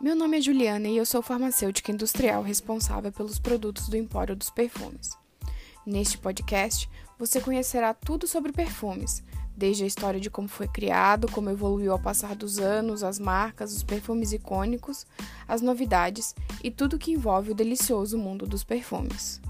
Meu nome é Juliana e eu sou farmacêutica industrial responsável pelos produtos do Empório dos Perfumes. Neste podcast, você conhecerá tudo sobre perfumes, desde a história de como foi criado, como evoluiu ao passar dos anos, as marcas, os perfumes icônicos, as novidades e tudo que envolve o delicioso mundo dos perfumes.